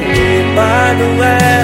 és maravilhoso.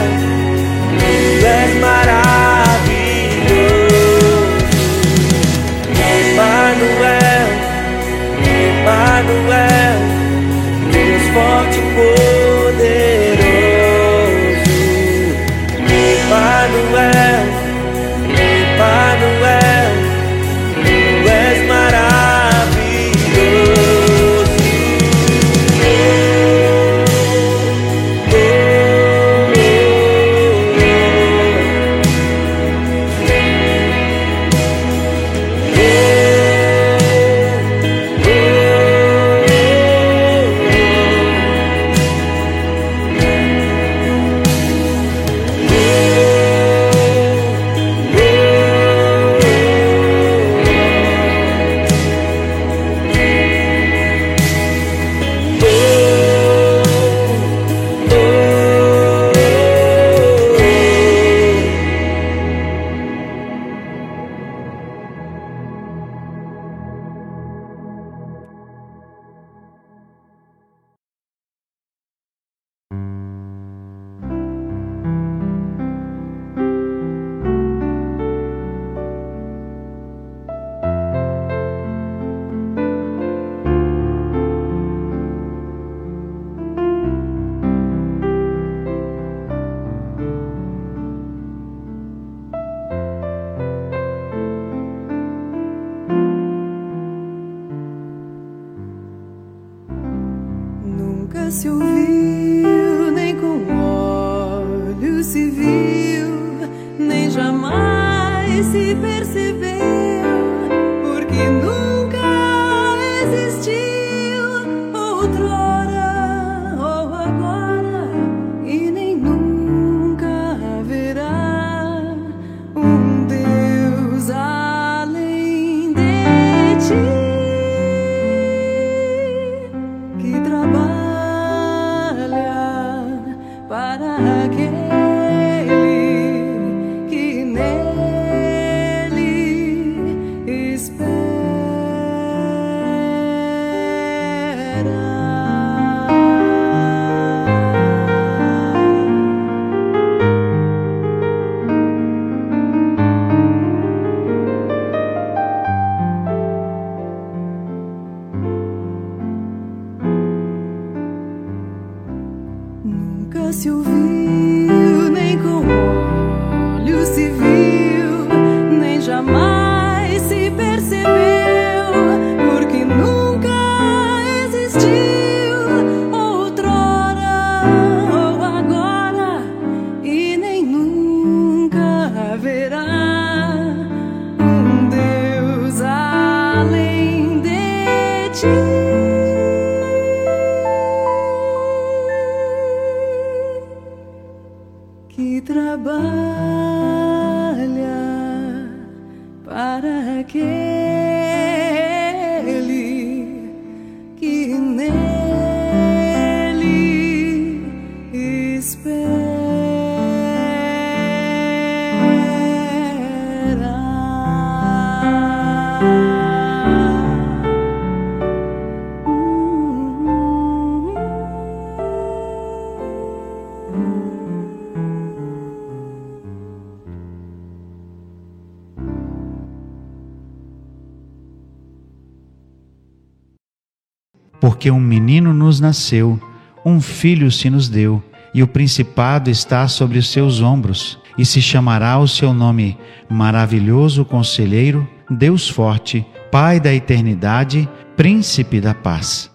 porque um menino nos nasceu, um filho se nos deu, e o principado está sobre os seus ombros, e se chamará o seu nome Maravilhoso Conselheiro, Deus Forte, Pai da Eternidade, Príncipe da Paz.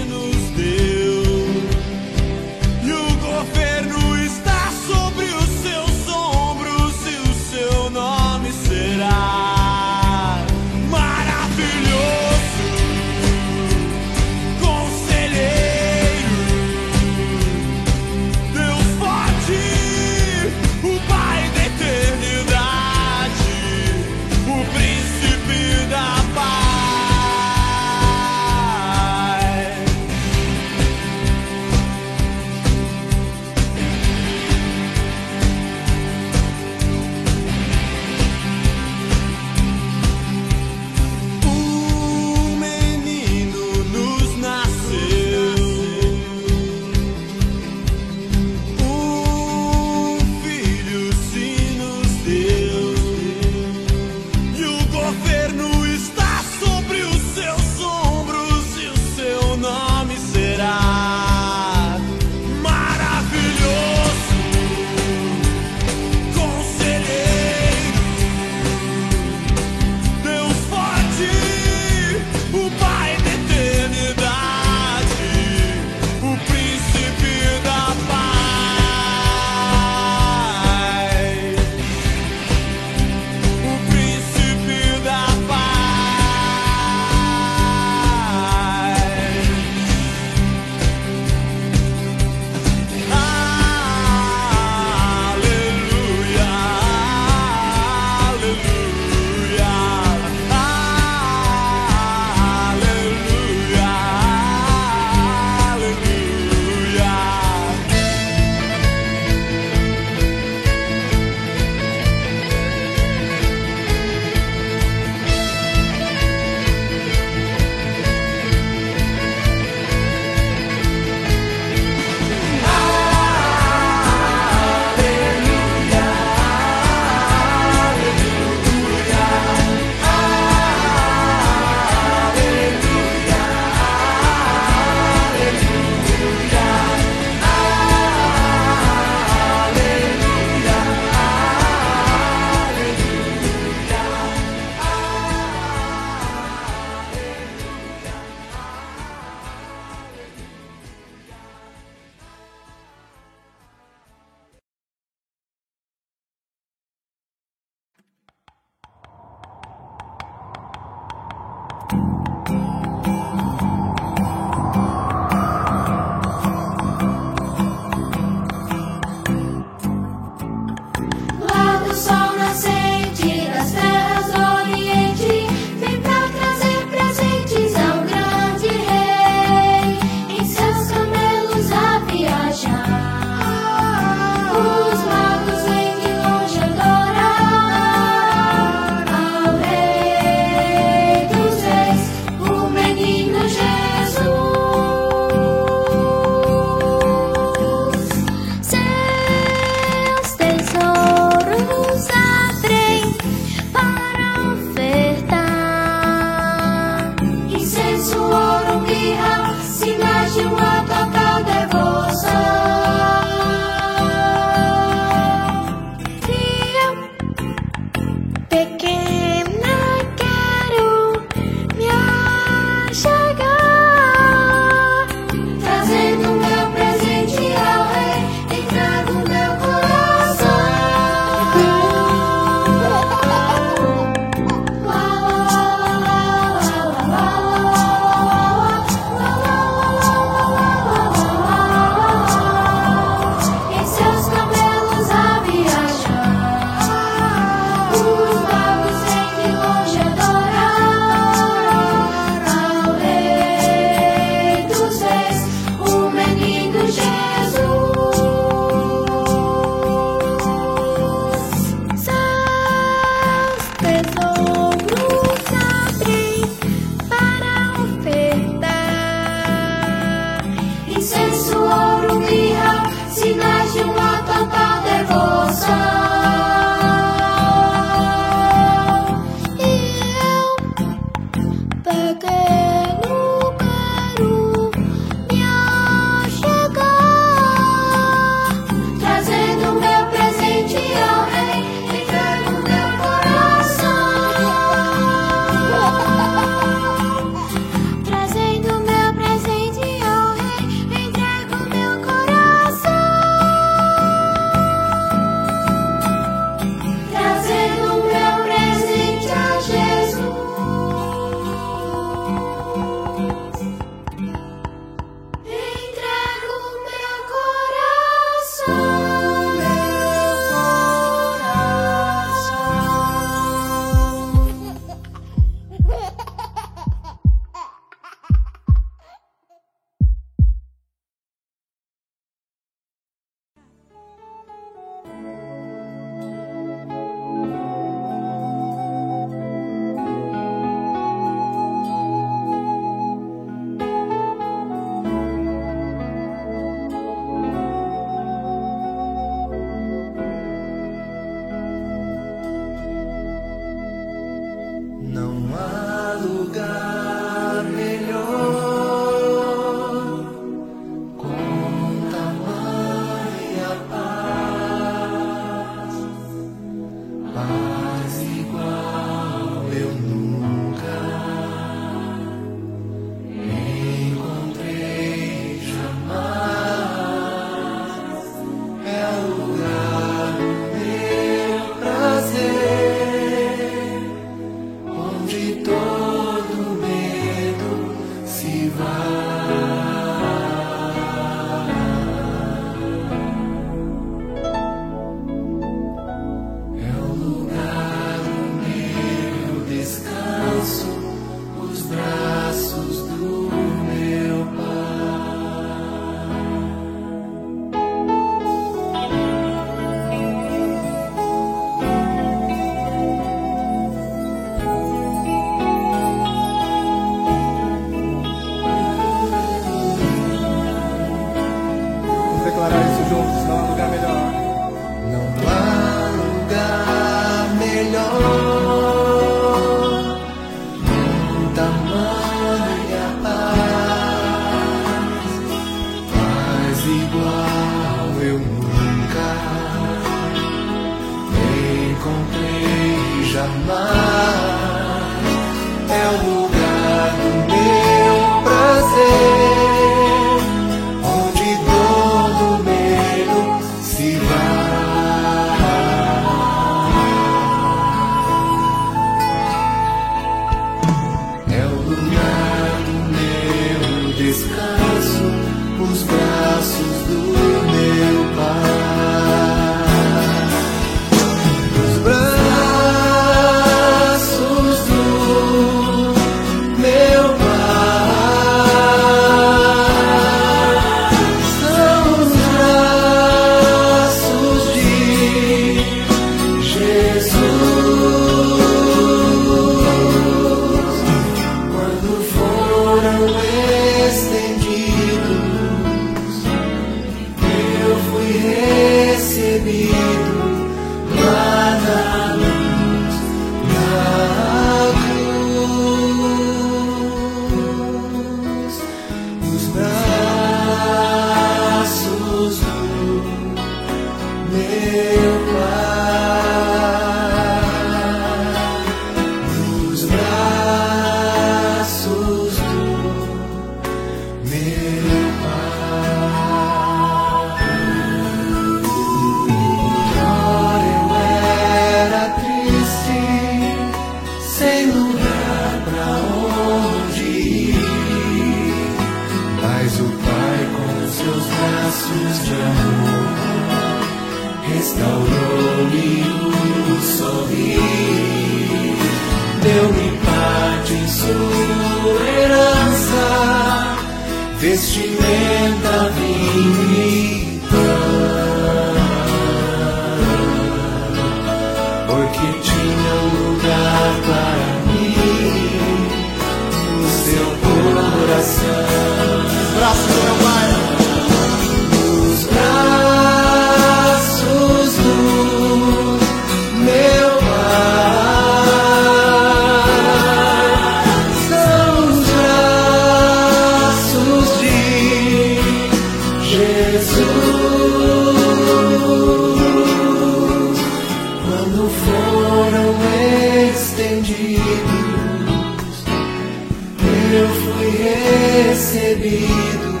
recebido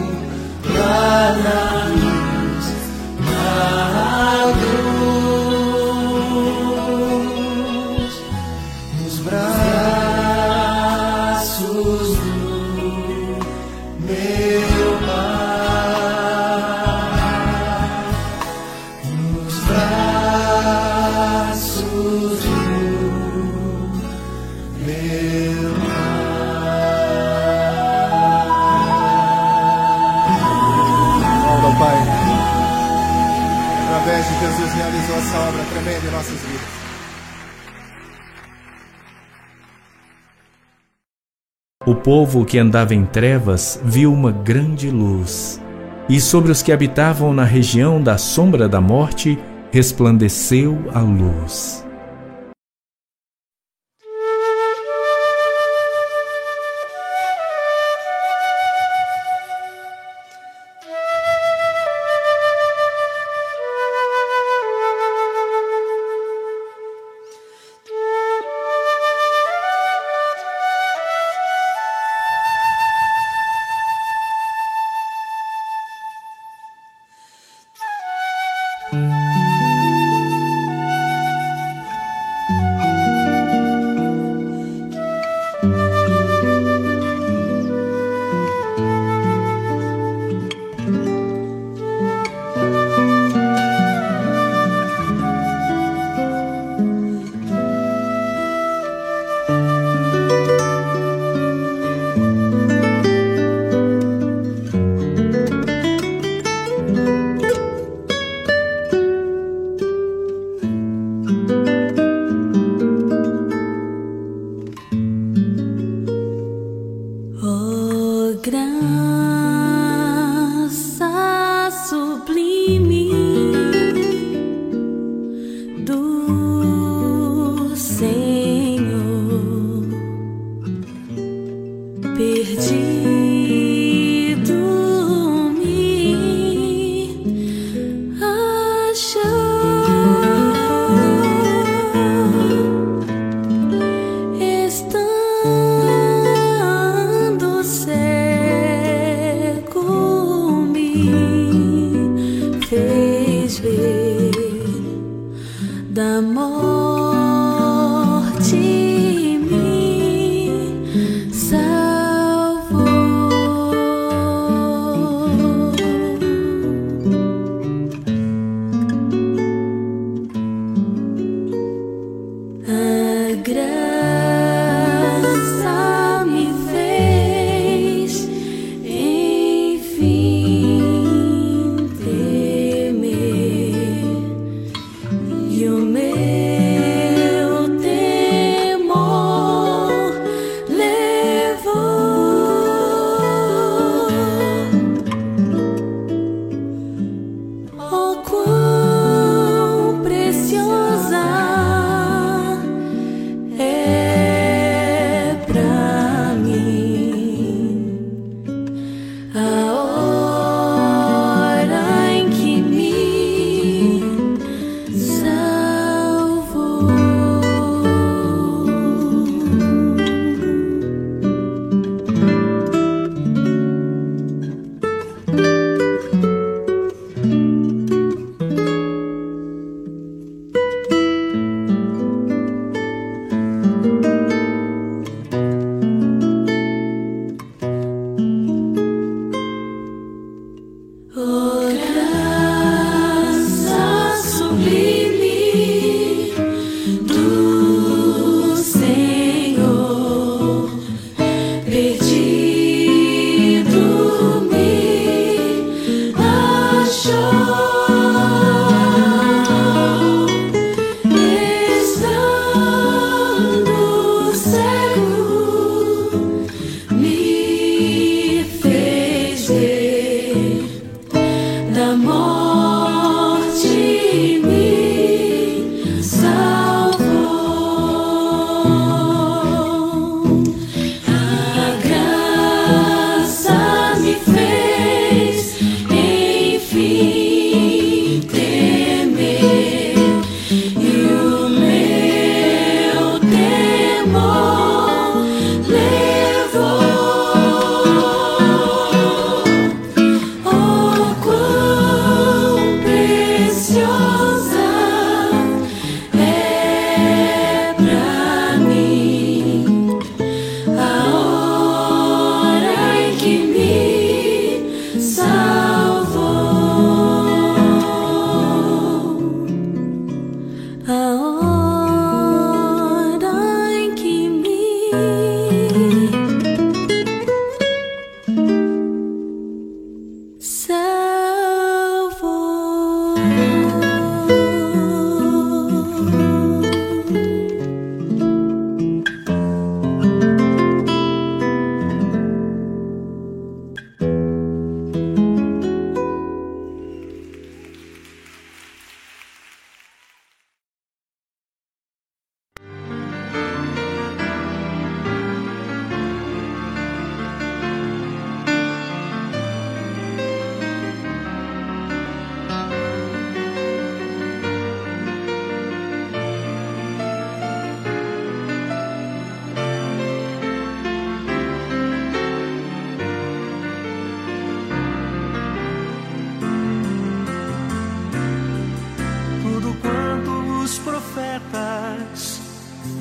lá na povo que andava em trevas viu uma grande luz, e sobre os que habitavam na região da sombra da morte resplandeceu a luz. time.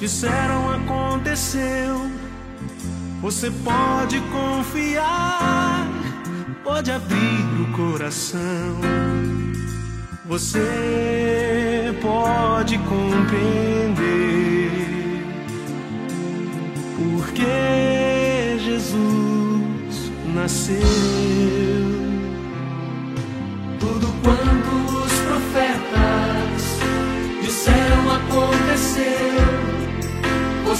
Disseram aconteceu. Você pode confiar, pode abrir o coração. Você pode compreender porque Jesus nasceu. Tudo quanto os profetas disseram aconteceu.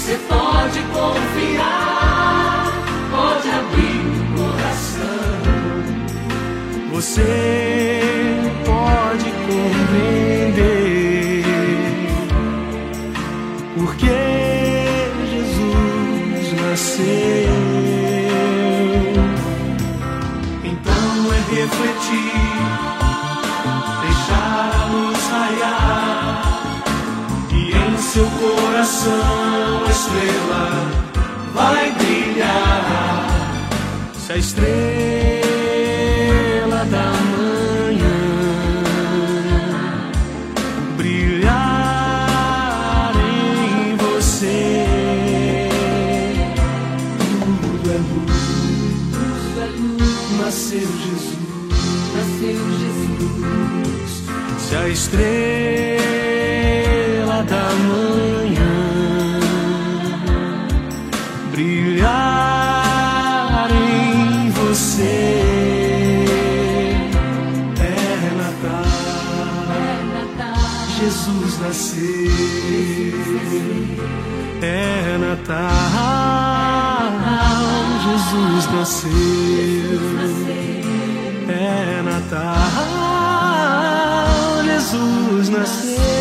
Você pode confiar, pode abrir o coração. Você pode compreender porque Jesus nasceu. Então é refletir deixar luz raiar e em seu coração estrela vai brilhar. Se a estrela da manhã brilhar em você, tudo é luz. Nasceu Jesus. Se a estrela É Natal. Jesus nasceu. É Natal, Jesus nasceu.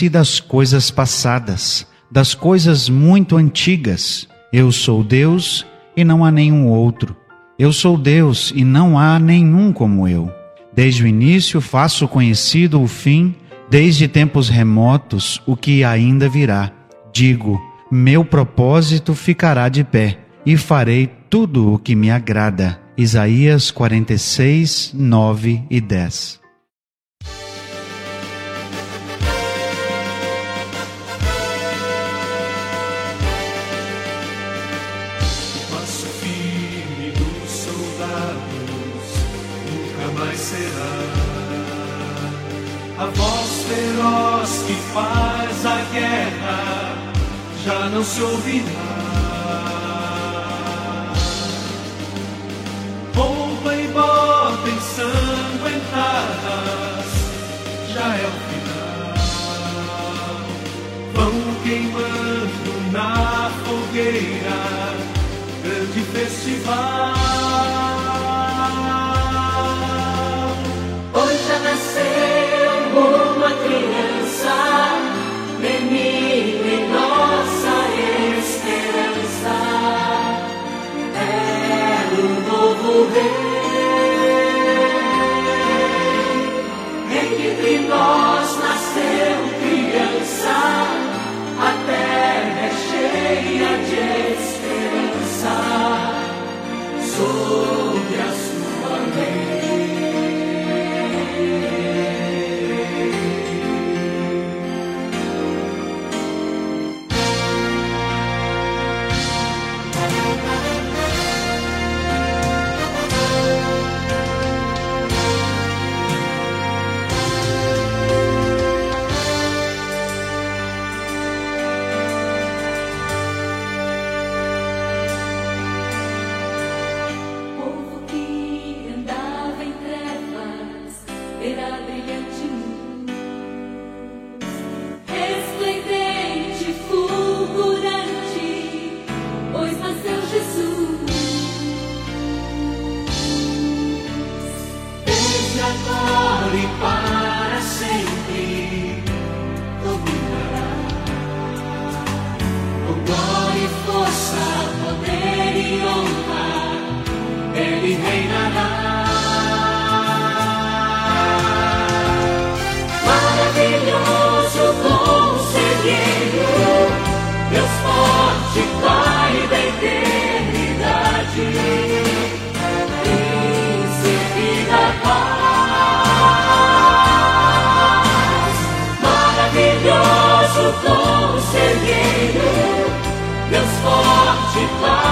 Lembrem-se das coisas passadas, das coisas muito antigas. Eu sou Deus e não há nenhum outro. Eu sou Deus e não há nenhum como eu. Desde o início faço conhecido o fim, desde tempos remotos o que ainda virá. Digo: meu propósito ficará de pé e farei tudo o que me agrada. Isaías 46, 9 e 10. Que faz a guerra já não se ouvirá. Pompa e bota ensanguentadas já é o final. Vão queimando na fogueira grande festival. Forte,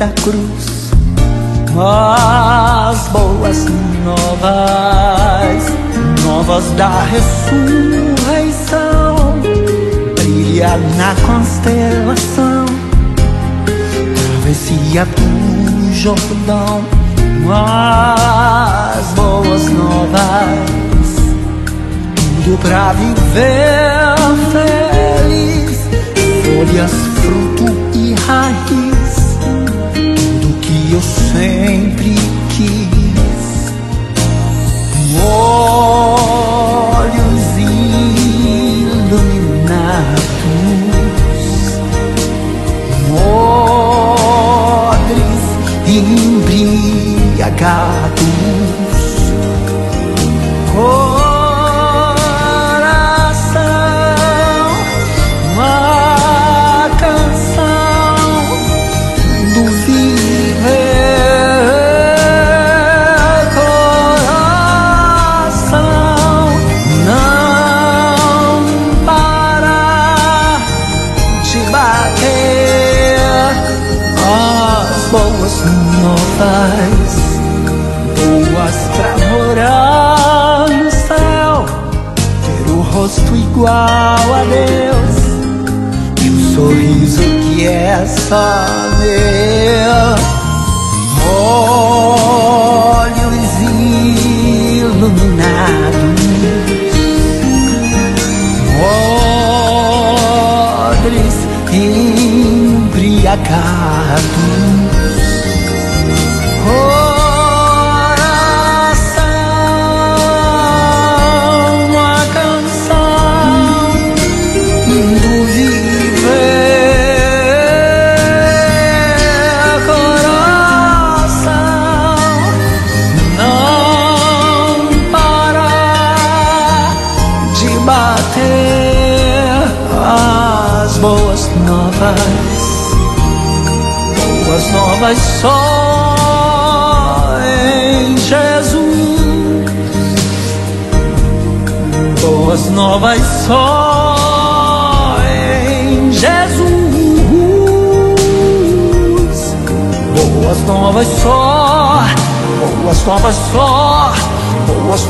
poder da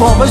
bombas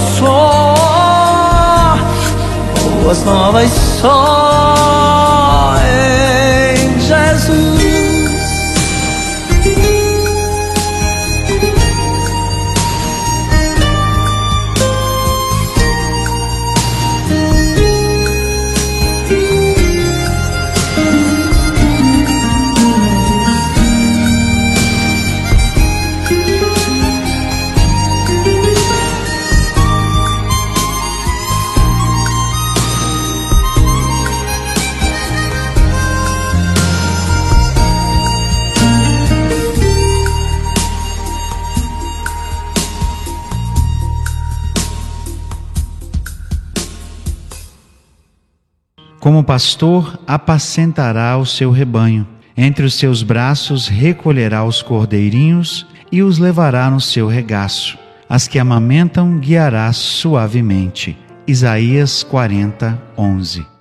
pastor apacentará o seu rebanho, entre os seus braços recolherá os cordeirinhos e os levará no seu regaço. As que amamentam guiará suavemente. Isaías 40, 11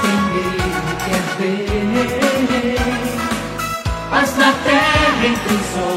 quem me quer ver, mas na terra entre os.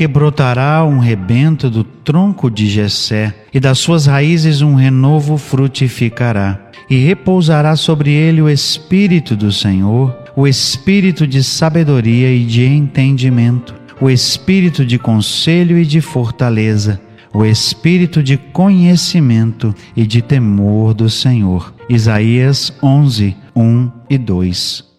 Porque brotará um rebento do tronco de Jessé, e das suas raízes um renovo frutificará. E repousará sobre ele o espírito do Senhor, o espírito de sabedoria e de entendimento, o espírito de conselho e de fortaleza, o espírito de conhecimento e de temor do Senhor. Isaías 11, 1 e 2.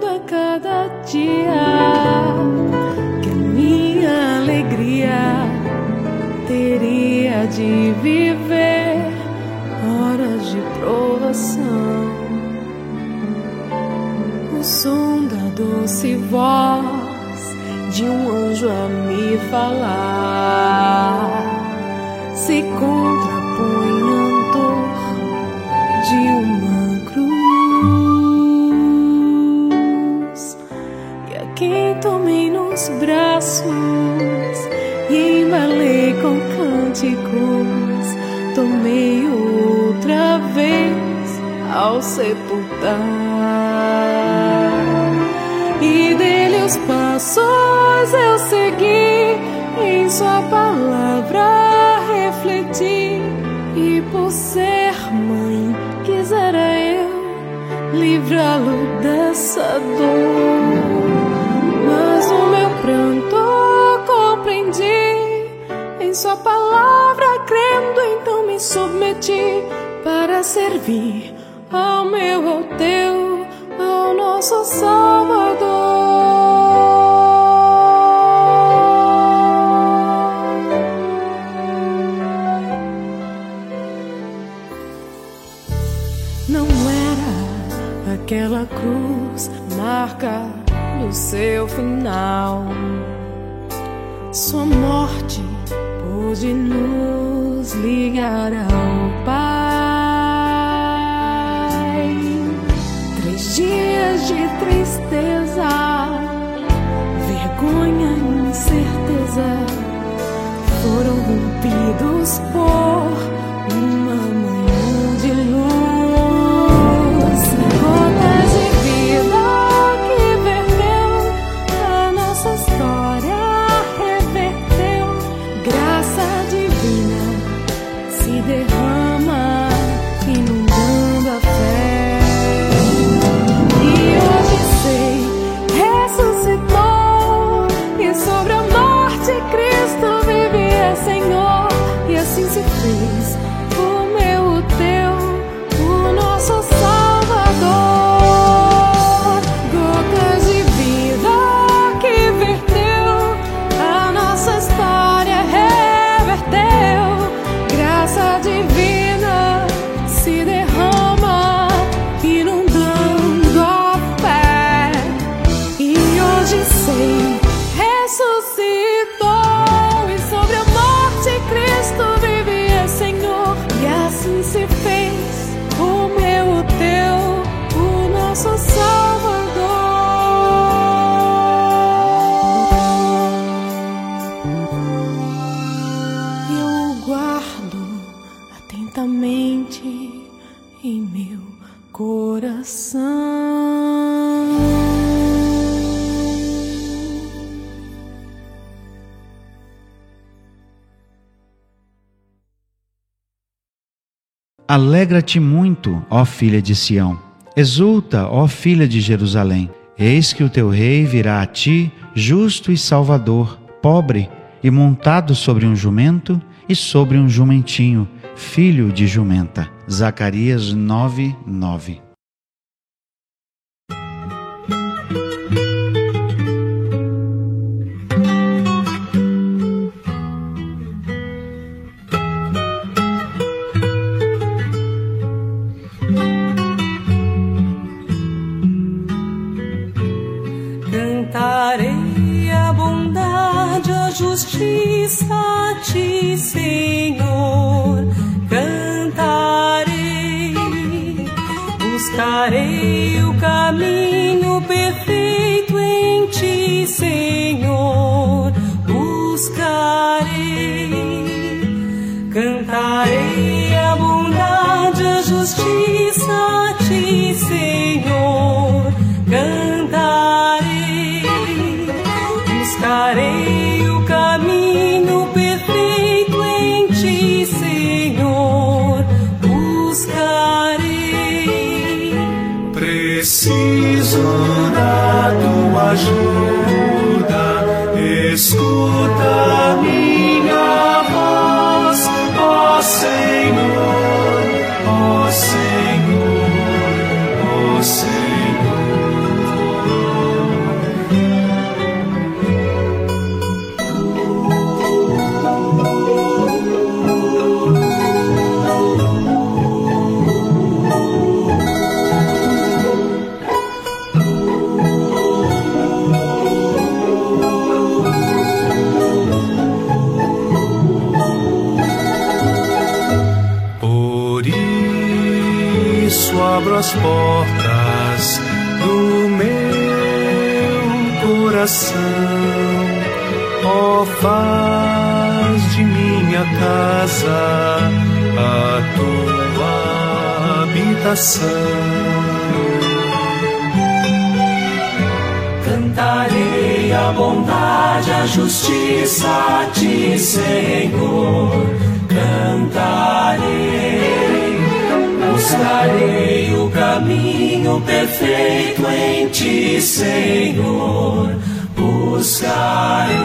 Sabendo a cada dia que a minha alegria teria de viver horas de provação. O som da doce voz de um anjo a me falar se contrapõe à dor de uma nos braços e embalei com cânticos, tomei outra vez ao sepultar. E dele os passos eu segui, em sua palavra refleti. E por ser mãe, quisera eu livrá-lo dessa dor. Submeti para servir ao meu, ao teu nosso Salvador. Não era aquela cruz marca do seu final. Sua morte pôde nos ligar ao Pai. Três dias de tristeza, vergonha e incerteza foram rompidos por Alegra-te muito, ó filha de Sião. Exulta, ó filha de Jerusalém. Eis que o teu rei virá a ti, justo e salvador, pobre e montado sobre um jumento e sobre um jumentinho, filho de jumenta. Zacarias 9, 9. Buscarei o caminho perfeito em ti, Senhor. Buscarei, cantarei a bondade, a justiça a ti, Senhor. Cantarei, buscarei o caminho ajuda, portas do meu coração, ó faz de minha casa a tua habitação. Cantarei a bondade, a justiça a ti, Senhor. Cantarei, buscarei o caminho perfeito em ti, Senhor. Buscarei.